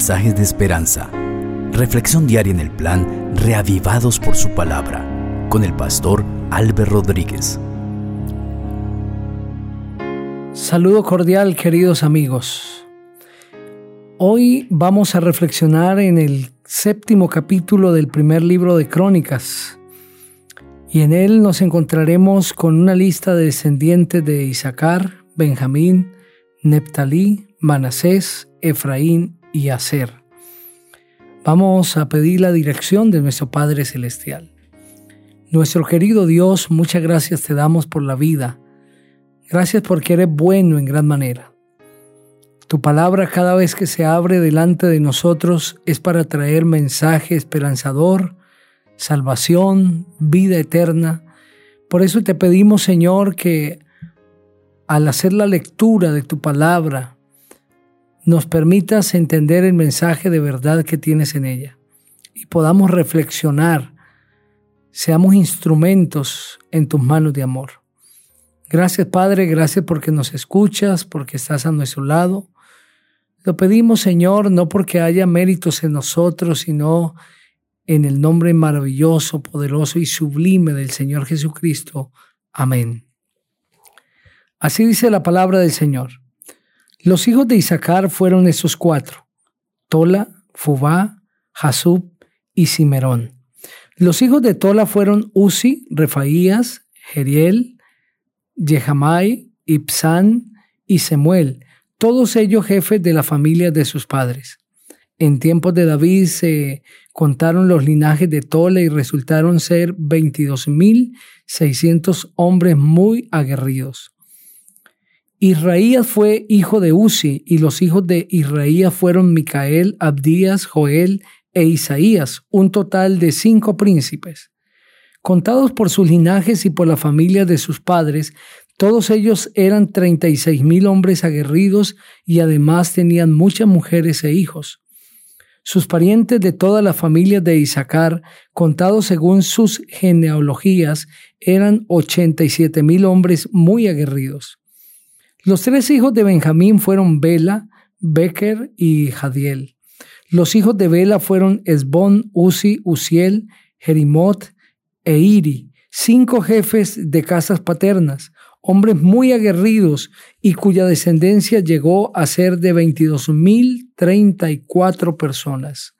mensajes de esperanza. Reflexión diaria en el plan Reavivados por su palabra con el pastor Álvaro Rodríguez. Saludo cordial queridos amigos. Hoy vamos a reflexionar en el séptimo capítulo del primer libro de Crónicas y en él nos encontraremos con una lista de descendientes de Isaacar, Benjamín, Neptalí, Manasés, Efraín y Aser. Vamos a pedir la dirección de nuestro Padre Celestial. Nuestro querido Dios, muchas gracias te damos por la vida. Gracias porque eres bueno en gran manera. Tu palabra cada vez que se abre delante de nosotros es para traer mensaje esperanzador, salvación, vida eterna. Por eso te pedimos, Señor, que al hacer la lectura de tu palabra, nos permitas entender el mensaje de verdad que tienes en ella y podamos reflexionar, seamos instrumentos en tus manos de amor. Gracias Padre, gracias porque nos escuchas, porque estás a nuestro lado. Lo pedimos Señor no porque haya méritos en nosotros, sino en el nombre maravilloso, poderoso y sublime del Señor Jesucristo. Amén. Así dice la palabra del Señor. Los hijos de Isaacar fueron esos cuatro, Tola, Fubá, Jasub y Simerón. Los hijos de Tola fueron Uzi, Refaías, Jeriel, Yehamai, Ipsán y Semuel, todos ellos jefes de la familia de sus padres. En tiempos de David se contaron los linajes de Tola y resultaron ser 22.600 hombres muy aguerridos. Israías fue hijo de Uzi y los hijos de Israías fueron Micael, Abdías, Joel e Isaías, un total de cinco príncipes. Contados por sus linajes y por la familia de sus padres, todos ellos eran 36.000 hombres aguerridos y además tenían muchas mujeres e hijos. Sus parientes de toda la familia de Isaacar, contados según sus genealogías, eran 87 mil hombres muy aguerridos. Los tres hijos de Benjamín fueron Bela, Becker y Jadiel. Los hijos de Bela fueron Esbón, Uzi, Uziel, Jerimot e Iri, cinco jefes de casas paternas, hombres muy aguerridos y cuya descendencia llegó a ser de 22.034 personas.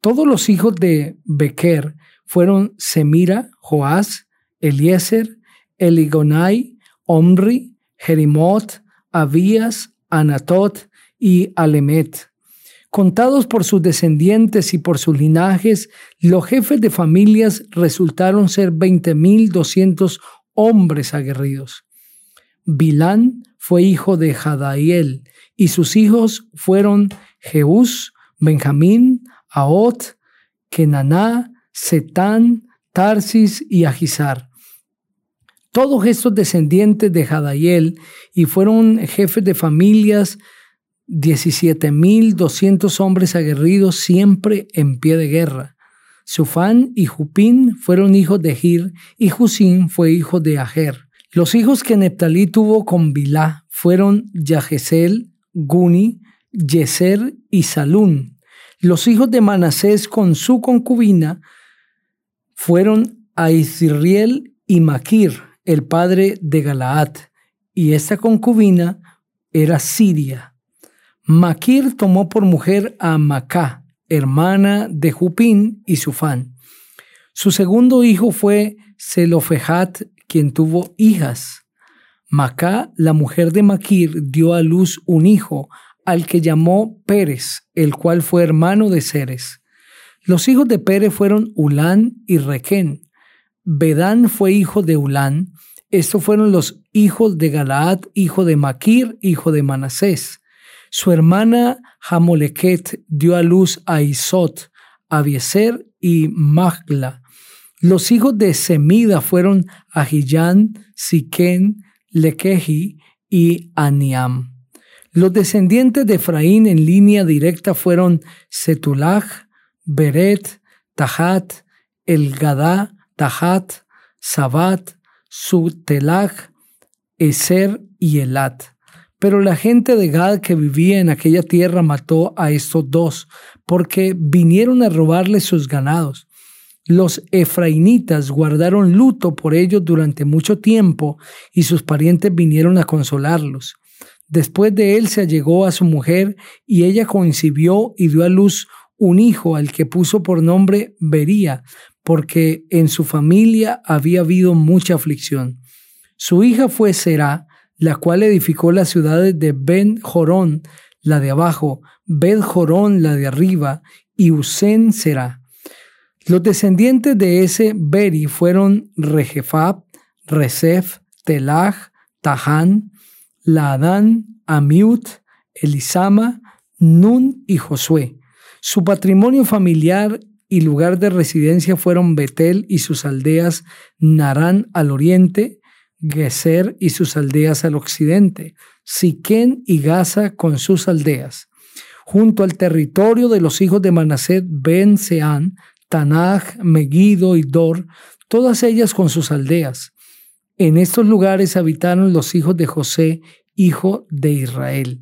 Todos los hijos de Bequer fueron Semira, Joás, Eliezer, Eligonai, Omri, Jerimot, Abías, Anatot y Alemet. Contados por sus descendientes y por sus linajes, los jefes de familias resultaron ser 20.200 hombres aguerridos. Bilán fue hijo de Jadaiel, y sus hijos fueron Jeús, Benjamín, Aot, Kenaná, Setán, Tarsis y Agizar. Todos estos descendientes de Jadaiel y fueron jefes de familias, 17.200 hombres aguerridos siempre en pie de guerra. Sufán y Jupín fueron hijos de Gir y Jusín fue hijo de Ajer. Los hijos que Neptalí tuvo con Bilá fueron Yajesel, Guni, Yeser y Salún. Los hijos de Manasés con su concubina fueron Aizriel y Maquir, el padre de Galaad, y esta concubina era Siria. Maquir tomó por mujer a Macá, hermana de Jupín y Sufán. Su segundo hijo fue Zelofejat, quien tuvo hijas. Macá, la mujer de Maquir, dio a luz un hijo, al que llamó Pérez, el cual fue hermano de Ceres. Los hijos de Pérez fueron Ulán y Requén. Bedán fue hijo de Ulán. Estos fueron los hijos de Galaad, hijo de Maquir, hijo de Manasés. Su hermana Jamoleket dio a luz a Isot, Abieser y Magla. Los hijos de Semida fueron Ahillán, Siquén, Lequeji y Aniam. Los descendientes de Efraín en línea directa fueron Setulaj, Beret, Tahat, Elgadá, Tahat, Sabat, Sutelaj, Eser y Elat. Pero la gente de Gad que vivía en aquella tierra mató a estos dos, porque vinieron a robarles sus ganados. Los efrainitas guardaron luto por ellos durante mucho tiempo y sus parientes vinieron a consolarlos. Después de él se allegó a su mujer y ella coincidió y dio a luz un hijo al que puso por nombre Bería, porque en su familia había habido mucha aflicción. Su hija fue Será, la cual edificó las ciudades de Ben Jorón, la de abajo, Ben Jorón, la de arriba, y Usén Será. Los descendientes de ese Beri fueron Regefab, Resef, Telaj, Tahán, Laadán, Amiut, Elisama, Nun y Josué. Su patrimonio familiar y lugar de residencia fueron Betel y sus aldeas, Narán al oriente, Geser y sus aldeas al occidente, Siquén y Gaza con sus aldeas. Junto al territorio de los hijos de Manaset, Ben Seán, Tanaj, Megido y Dor, todas ellas con sus aldeas. En estos lugares habitaron los hijos de José, hijo de Israel.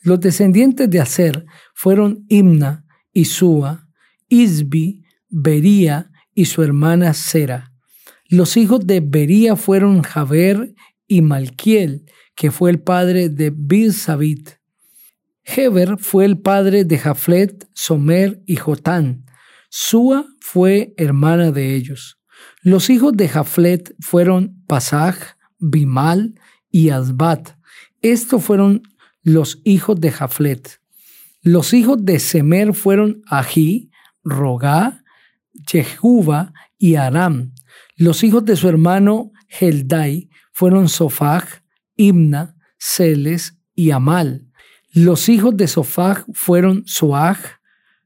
Los descendientes de Aser fueron Imna, Isúa, Isbi, Bería y su hermana Sera. Los hijos de Bería fueron Jaber y Malquiel, que fue el padre de Bilsabit. Heber fue el padre de Jaflet, Somer y Jotán. Sua fue hermana de ellos. Los hijos de Jaflet fueron Pasaj, Bimal y Asbat. Estos fueron los hijos de Jaflet. Los hijos de Semer fueron Ají, Rogá, Jehuba y Aram. Los hijos de su hermano Heldai fueron Sofag, Imna, Celes y Amal. Los hijos de Sofag fueron Suag,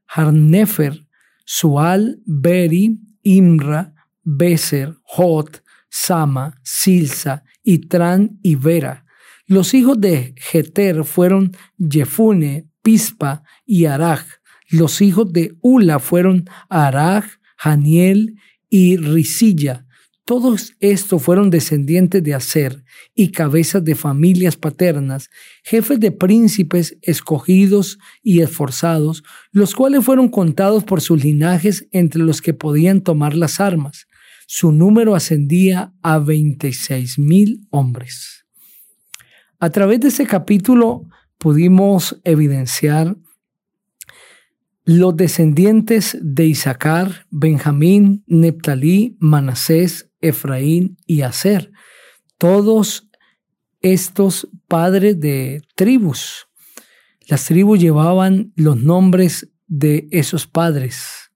Harnefer, Sual, Beri, Imra, Beser, Hot, Sama, Silsa, Itran y Vera. Los hijos de Jeter fueron Jefune, Pispa y Araj. Los hijos de Ula fueron Araj, Janiel y Risilla. Todos estos fueron descendientes de Aser y cabezas de familias paternas, jefes de príncipes escogidos y esforzados, los cuales fueron contados por sus linajes entre los que podían tomar las armas. Su número ascendía a 26 mil hombres. A través de ese capítulo pudimos evidenciar los descendientes de Isaacar, Benjamín, Neptalí, Manasés, Efraín y Aser. Todos estos padres de tribus. Las tribus llevaban los nombres de esos padres.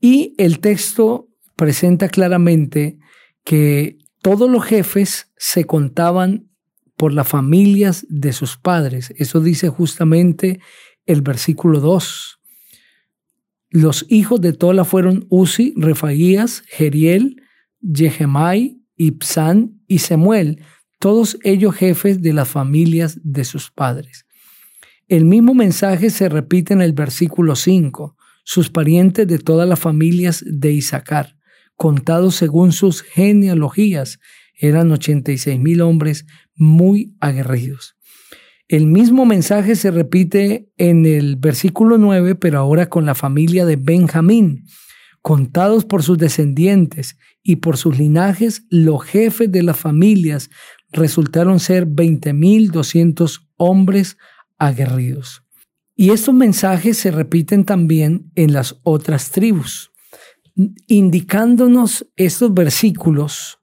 Y el texto presenta claramente que todos los jefes se contaban por las familias de sus padres. Eso dice justamente el versículo 2. Los hijos de Tola fueron Uzi, Refaías, Jeriel, Jehemai, Ipsán y Semuel, todos ellos jefes de las familias de sus padres. El mismo mensaje se repite en el versículo 5, sus parientes de todas las familias de Isaacar, contados según sus genealogías, eran 86 mil hombres muy aguerridos. El mismo mensaje se repite en el versículo 9, pero ahora con la familia de Benjamín. Contados por sus descendientes y por sus linajes, los jefes de las familias resultaron ser 20.200 hombres aguerridos. Y estos mensajes se repiten también en las otras tribus, indicándonos estos versículos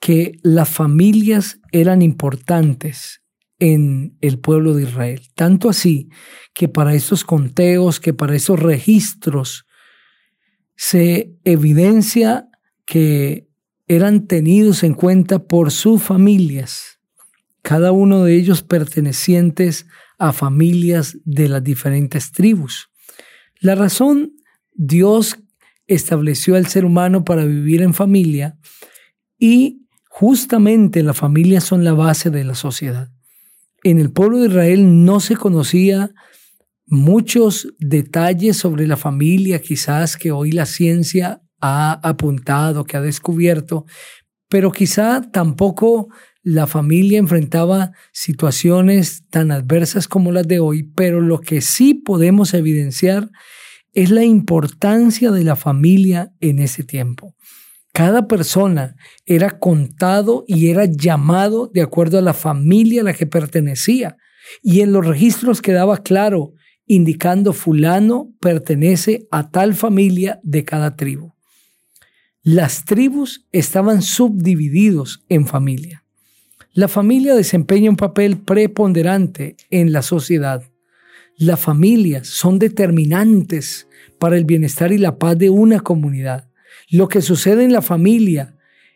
que las familias eran importantes en el pueblo de Israel. Tanto así que para esos conteos, que para esos registros, se evidencia que eran tenidos en cuenta por sus familias, cada uno de ellos pertenecientes a familias de las diferentes tribus. La razón Dios estableció al ser humano para vivir en familia y Justamente las familias son la base de la sociedad. En el pueblo de Israel no se conocía muchos detalles sobre la familia, quizás que hoy la ciencia ha apuntado, que ha descubierto, pero quizá tampoco la familia enfrentaba situaciones tan adversas como las de hoy, pero lo que sí podemos evidenciar es la importancia de la familia en ese tiempo. Cada persona era contado y era llamado de acuerdo a la familia a la que pertenecía. Y en los registros quedaba claro, indicando fulano pertenece a tal familia de cada tribu. Las tribus estaban subdivididos en familia. La familia desempeña un papel preponderante en la sociedad. Las familias son determinantes para el bienestar y la paz de una comunidad. Lo que sucede en la familia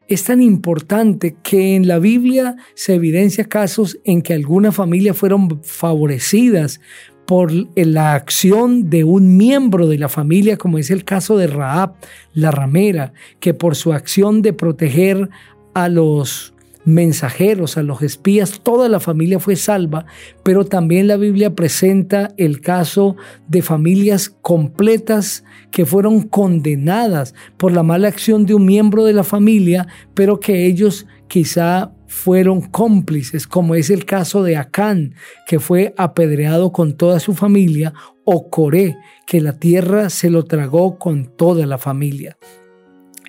es tan importante que en la Biblia se evidencia casos en que algunas familias fueron favorecidas por la acción de un miembro de la familia, como es el caso de Raab, la ramera, que por su acción de proteger a los mensajeros, a los espías, toda la familia fue salva, pero también la Biblia presenta el caso de familias completas que fueron condenadas por la mala acción de un miembro de la familia, pero que ellos quizá fueron cómplices, como es el caso de Acán, que fue apedreado con toda su familia, o Coré, que la tierra se lo tragó con toda la familia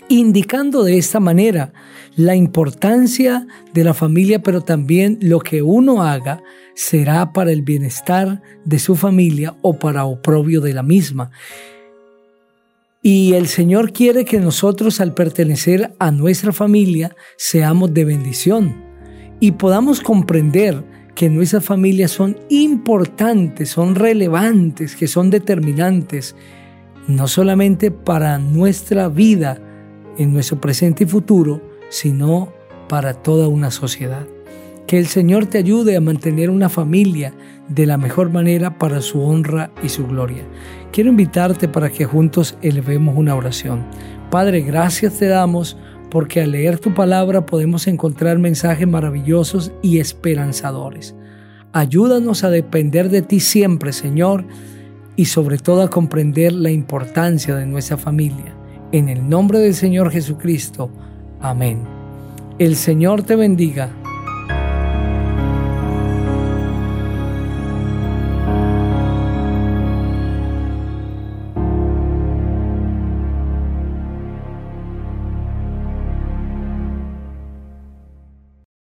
indicando de esta manera la importancia de la familia, pero también lo que uno haga será para el bienestar de su familia o para oprobio de la misma. Y el Señor quiere que nosotros al pertenecer a nuestra familia seamos de bendición y podamos comprender que nuestras familias son importantes, son relevantes, que son determinantes, no solamente para nuestra vida, en nuestro presente y futuro, sino para toda una sociedad. Que el Señor te ayude a mantener una familia de la mejor manera para su honra y su gloria. Quiero invitarte para que juntos elevemos una oración. Padre, gracias te damos porque al leer tu palabra podemos encontrar mensajes maravillosos y esperanzadores. Ayúdanos a depender de ti siempre, Señor, y sobre todo a comprender la importancia de nuestra familia. En el nombre del Señor Jesucristo. Amén. El Señor te bendiga